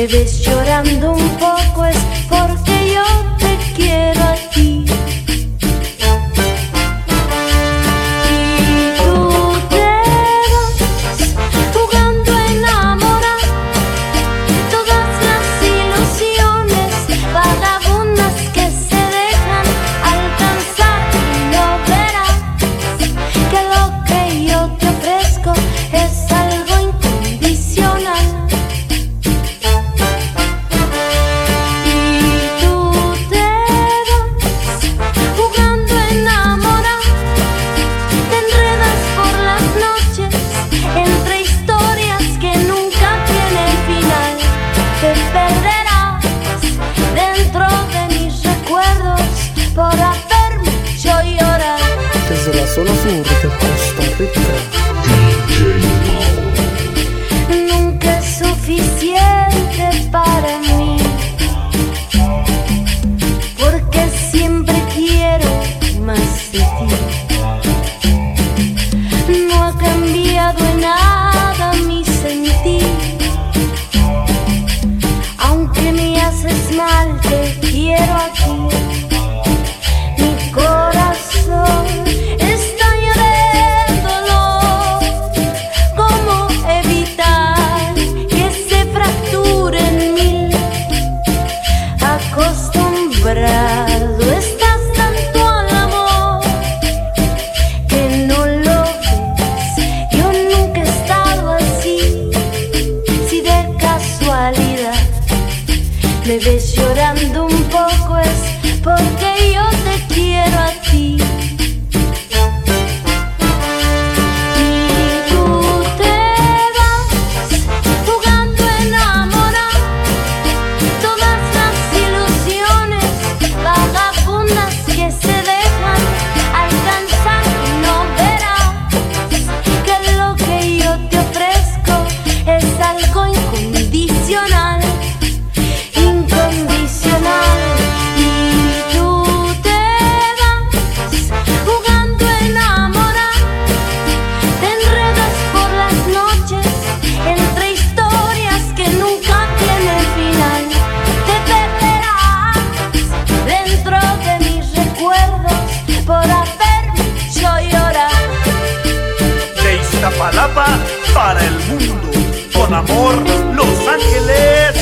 me ves llorando un poco es porque Kurde, prosto, wytrę. Living is your para el mundo. Con amor, Los Ángeles